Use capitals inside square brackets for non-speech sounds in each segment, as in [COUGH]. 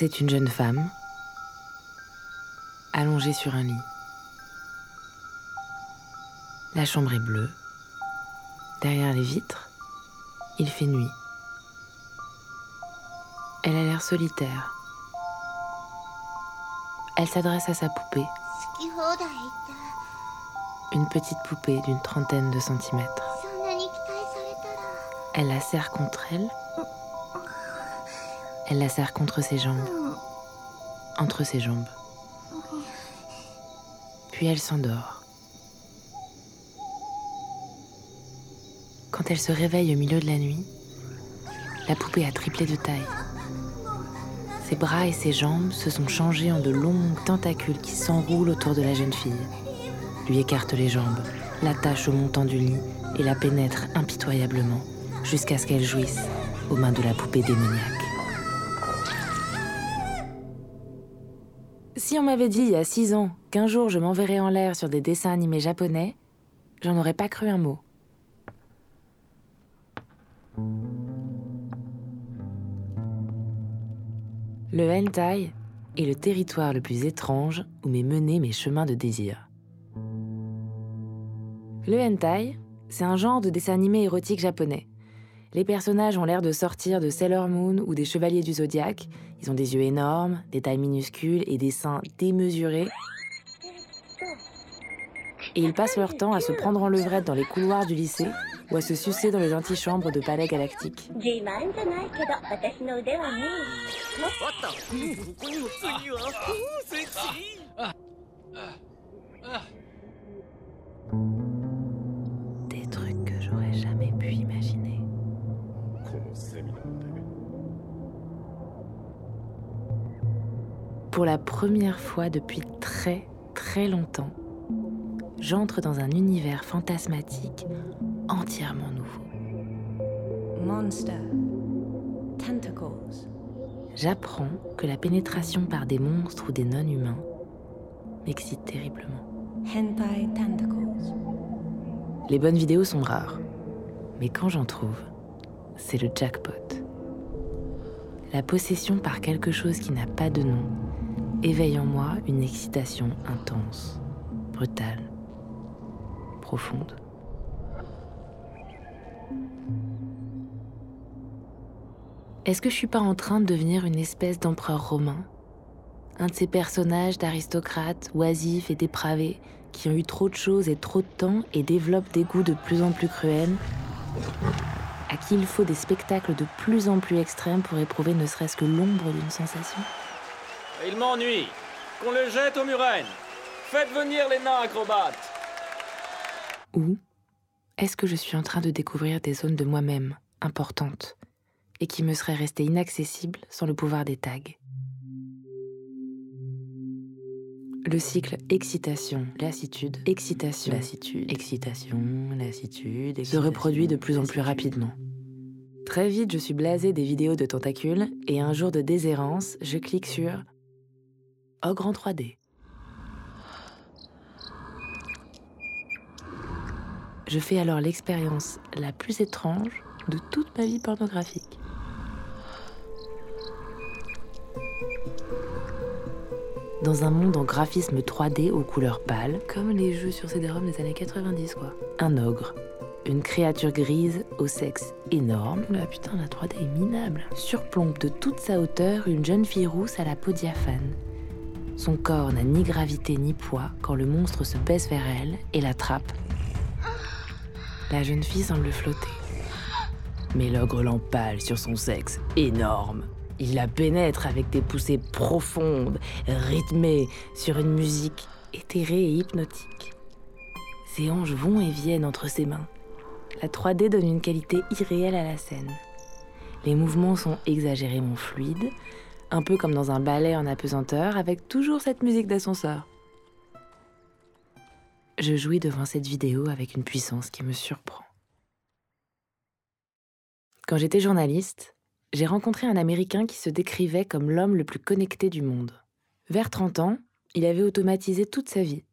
C'est une jeune femme, allongée sur un lit. La chambre est bleue. Derrière les vitres, il fait nuit. Elle a l'air solitaire. Elle s'adresse à sa poupée, une petite poupée d'une trentaine de centimètres. Elle la serre contre elle. Elle la serre contre ses jambes. Entre ses jambes. Puis elle s'endort. Quand elle se réveille au milieu de la nuit, la poupée a triplé de taille. Ses bras et ses jambes se sont changés en de longues tentacules qui s'enroulent autour de la jeune fille, lui écartent les jambes, l'attachent au montant du lit et la pénètrent impitoyablement jusqu'à ce qu'elle jouisse aux mains de la poupée démoniaque. Si on m'avait dit il y a six ans qu'un jour je m'enverrais en l'air sur des dessins animés japonais, j'en aurais pas cru un mot. Le hentai est le territoire le plus étrange où m'est mené mes chemins de désir. Le hentai, c'est un genre de dessin animé érotique japonais. Les personnages ont l'air de sortir de Sailor Moon ou des Chevaliers du Zodiaque. Ils ont des yeux énormes, des tailles minuscules et des seins démesurés. Et ils passent leur temps à se prendre en levrette dans les couloirs du lycée ou à se sucer dans les antichambres de palais galactiques. Des trucs que j'aurais jamais pu imaginer. Pour la première fois depuis très très longtemps, j'entre dans un univers fantasmatique entièrement nouveau. Monster. Tentacles. J'apprends que la pénétration par des monstres ou des non-humains m'excite terriblement. Hentai tentacles. Les bonnes vidéos sont rares, mais quand j'en trouve, c'est le jackpot. La possession par quelque chose qui n'a pas de nom éveille en moi une excitation intense, brutale, profonde. Est-ce que je suis pas en train de devenir une espèce d'empereur romain? Un de ces personnages d'aristocrates oisifs et dépravés qui ont eu trop de choses et trop de temps et développent des goûts de plus en plus cruels À qui il faut des spectacles de plus en plus extrêmes pour éprouver ne serait-ce que l'ombre d'une sensation? Il m'ennuie. Qu'on le jette aux murènes. Faites venir les nains acrobates. Ou est-ce que je suis en train de découvrir des zones de moi-même importantes et qui me seraient restées inaccessibles sans le pouvoir des tags? Le cycle excitation, lassitude, excitation, lassitude, excitation, lassitude, se reproduit de plus en plus rapidement. Très vite, je suis blasé des vidéos de tentacules et un jour de déshérence, je clique sur Ogre en 3D. Je fais alors l'expérience la plus étrange de toute ma vie pornographique. Dans un monde en graphisme 3D aux couleurs pâles, comme les jeux sur CD-ROM des années 90 quoi. Un ogre, une créature grise au sexe énorme. La putain, la 3D est minable. Surplombe de toute sa hauteur une jeune fille rousse à la peau diaphane. Son corps n'a ni gravité ni poids quand le monstre se baisse vers elle et l'attrape. La jeune fille semble flotter. Mais l'ogre l'empale sur son sexe énorme. Il la pénètre avec des poussées profondes, rythmées, sur une musique éthérée et hypnotique. Ses hanches vont et viennent entre ses mains. La 3D donne une qualité irréelle à la scène. Les mouvements sont exagérément fluides, un peu comme dans un ballet en apesanteur, avec toujours cette musique d'ascenseur. Je jouis devant cette vidéo avec une puissance qui me surprend. Quand j'étais journaliste, j'ai rencontré un Américain qui se décrivait comme l'homme le plus connecté du monde. Vers 30 ans, il avait automatisé toute sa vie.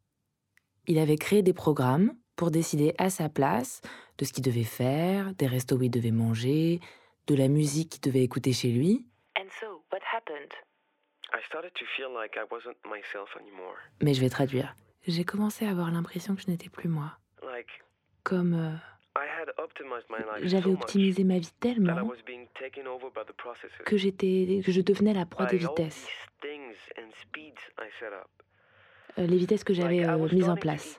Il avait créé des programmes pour décider à sa place de ce qu'il devait faire, des restos où il devait manger, de la musique qu'il devait écouter chez lui. Mais je vais traduire. J'ai commencé à avoir l'impression que je n'étais plus moi. Like Comme euh, I had optimized my life j'avais so much optimisé ma vie that I tellement was being taken over by the processes. que j'étais, que je devenais la proie des vitesses. Euh, les vitesses que j'avais Like, I euh, mises en place.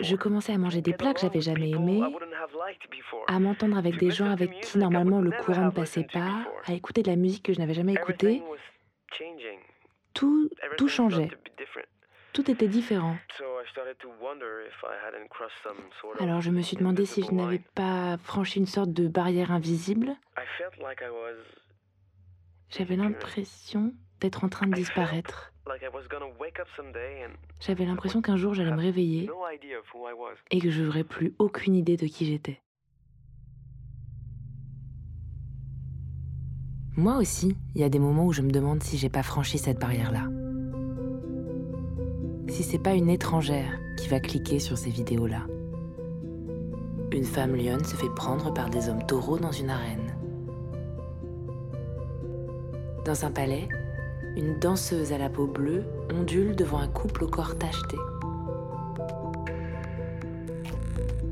Je commençais à manger des plats que j'avais jamais aimés, à m'entendre avec des gens avec qui normalement le courant ne passait pas, à écouter de la musique que je n'avais jamais écoutée. Tout, tout changeait. Tout était différent. Alors je me suis demandé si je n'avais pas franchi une sorte de barrière invisible. J'avais l'impression d'être en train de disparaître. J'avais l'impression qu'un jour j'allais me réveiller et que je n'aurais plus aucune idée de qui j'étais. Moi aussi, il y a des moments où je me demande si j'ai pas franchi cette barrière-là. Si c'est pas une étrangère qui va cliquer sur ces vidéos-là. Une femme lionne se fait prendre par des hommes taureaux dans une arène. Dans un palais, une danseuse à la peau bleue ondule devant un couple au corps tacheté.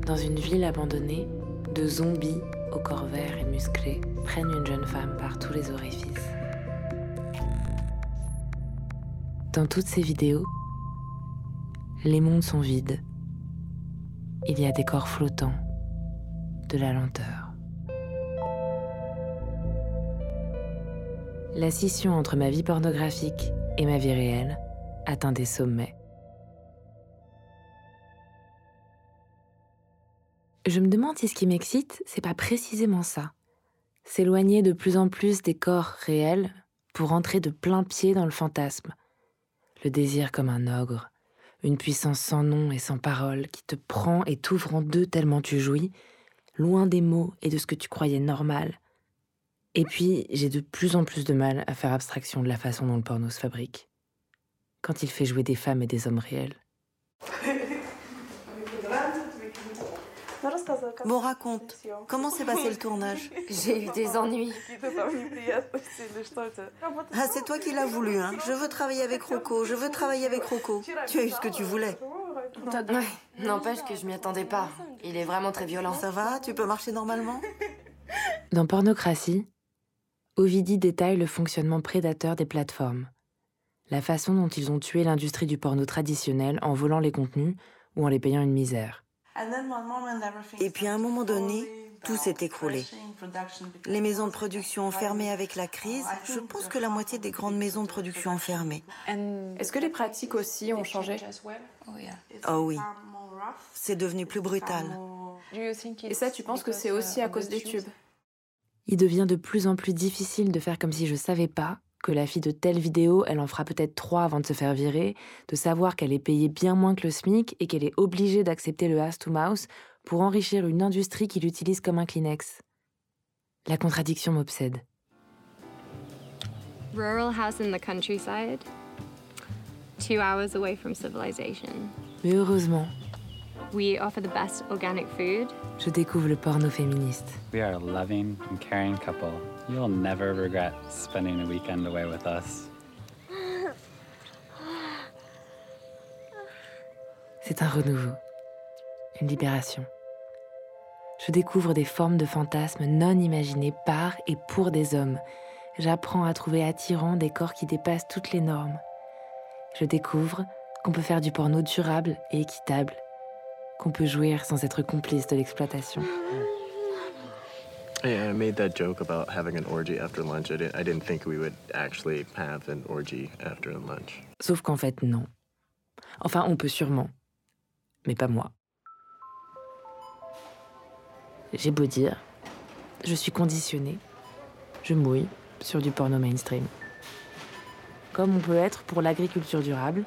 Dans une ville abandonnée, deux zombies au corps vert et musclé prennent une jeune femme par tous les orifices. Dans toutes ces vidéos, les mondes sont vides. Il y a des corps flottants, de la lenteur. La scission entre ma vie pornographique et ma vie réelle atteint des sommets. Je me demande si ce qui m'excite, c'est pas précisément ça. S'éloigner de plus en plus des corps réels pour entrer de plein pied dans le fantasme. Le désir comme un ogre, une puissance sans nom et sans parole qui te prend et t'ouvre en deux tellement tu jouis, loin des mots et de ce que tu croyais normal. Et puis, j'ai de plus en plus de mal à faire abstraction de la façon dont le porno se fabrique. Quand il fait jouer des femmes et des hommes réels. Bon, raconte. Comment s'est passé le tournage? J'ai eu des ennuis. Ah, c'est toi qui l'as voulu, hein Je veux travailler avec Rocco, je veux travailler avec Rocco. Tu as eu ce que tu voulais. Ouais, n'empêche que je m'y attendais pas. Il est vraiment très violent. Ça va? Tu peux marcher normalement? Dans Pornocratie, Ovidie détaille le fonctionnement prédateur des plateformes. La façon dont ils ont tué l'industrie du porno traditionnel en volant les contenus ou en les payant une misère. Et puis à un moment donné, tout s'est écroulé. Les maisons de production ont fermé avec la crise. Je pense que la moitié des grandes maisons de production ont fermé. Est-ce que les pratiques aussi ont changé? Oh oui. C'est devenu plus brutal. Et ça, tu penses que c'est aussi à cause des tubes? Il devient de plus en plus difficile de faire comme si je savais pas que la fille de telle vidéo, elle en fera peut-être trois avant de se faire virer, de savoir qu'elle est payée bien moins que le SMIC et qu'elle est obligée d'accepter le ass to mouse pour enrichir une industrie qui l'utilise comme un Kleenex. La contradiction m'obsède. Rural house in the countryside, two hours away from civilization. Mais heureusement, We offer the best organic food. je découvre le porno féministe. We are a loving and caring couple. You'll never regret spending a weekend away with us. C'est un renouveau, une libération. Je découvre des formes de fantasmes non imaginées par et pour des hommes. J'apprends à trouver attirants des corps qui dépassent toutes les normes. Je découvre qu'on peut faire du porno durable et équitable, qu'on peut jouir sans être complice de l'exploitation. Yeah, I made that joke about having an orgy after lunch. I didn't, I didn't think we would actually have an orgy after lunch. Sauf qu'en fait, non. Enfin, on peut sûrement. Mais pas moi. J'ai beau dire, je suis conditionnée. Je mouille sur du porno mainstream. Comme on peut être pour l'agriculture durable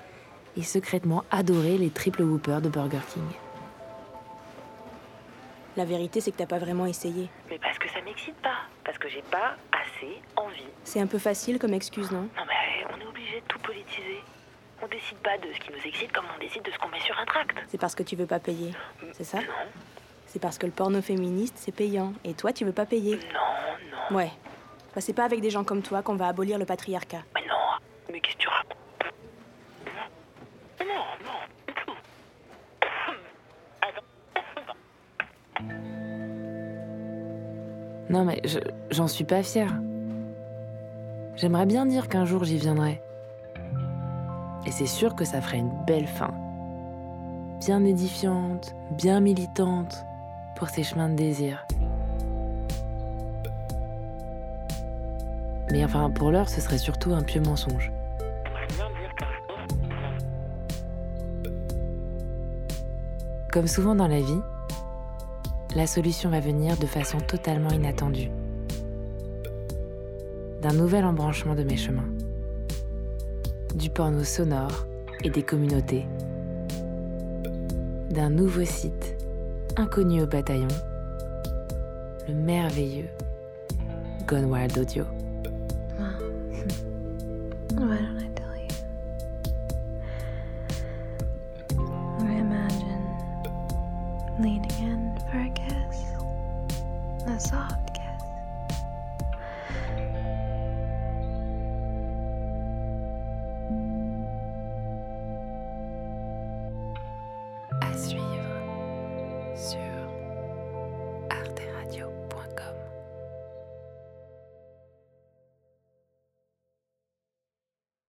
et secrètement adorer les triple whoopers de Burger King. La vérité, c'est que t'as pas vraiment essayé. Mais parce que ça m'excite pas. Parce que j'ai pas assez envie. C'est un peu facile comme excuse, non? Non mais on est obligé de tout politiser. On décide pas de ce qui nous excite comme on décide de ce qu'on met sur un tract. C'est parce que tu veux pas payer. C'est ça? Non, C'est parce que le porno féministe, c'est payant. Et toi, tu veux pas payer? non, non. Ouais. Bah, c'est pas avec des gens comme toi qu'on va abolir le patriarcat. Mais non, mais qu'est-ce que tu racontes? Non, non, Non mais j'en suis pas fière. J'aimerais bien dire qu'un jour j'y viendrai. Et c'est sûr que ça ferait une belle fin. Bien édifiante, bien militante pour ces chemins de désir. Mais enfin, pour l'heure, ce serait surtout un pieux mensonge. Comme souvent dans la vie, la solution va venir de façon totalement inattendue. D'un nouvel embranchement de mes chemins. Du porno sonore et des communautés. D'un nouveau site, inconnu au bataillon, le merveilleux Gone Wild Audio. [LAUGHS] business up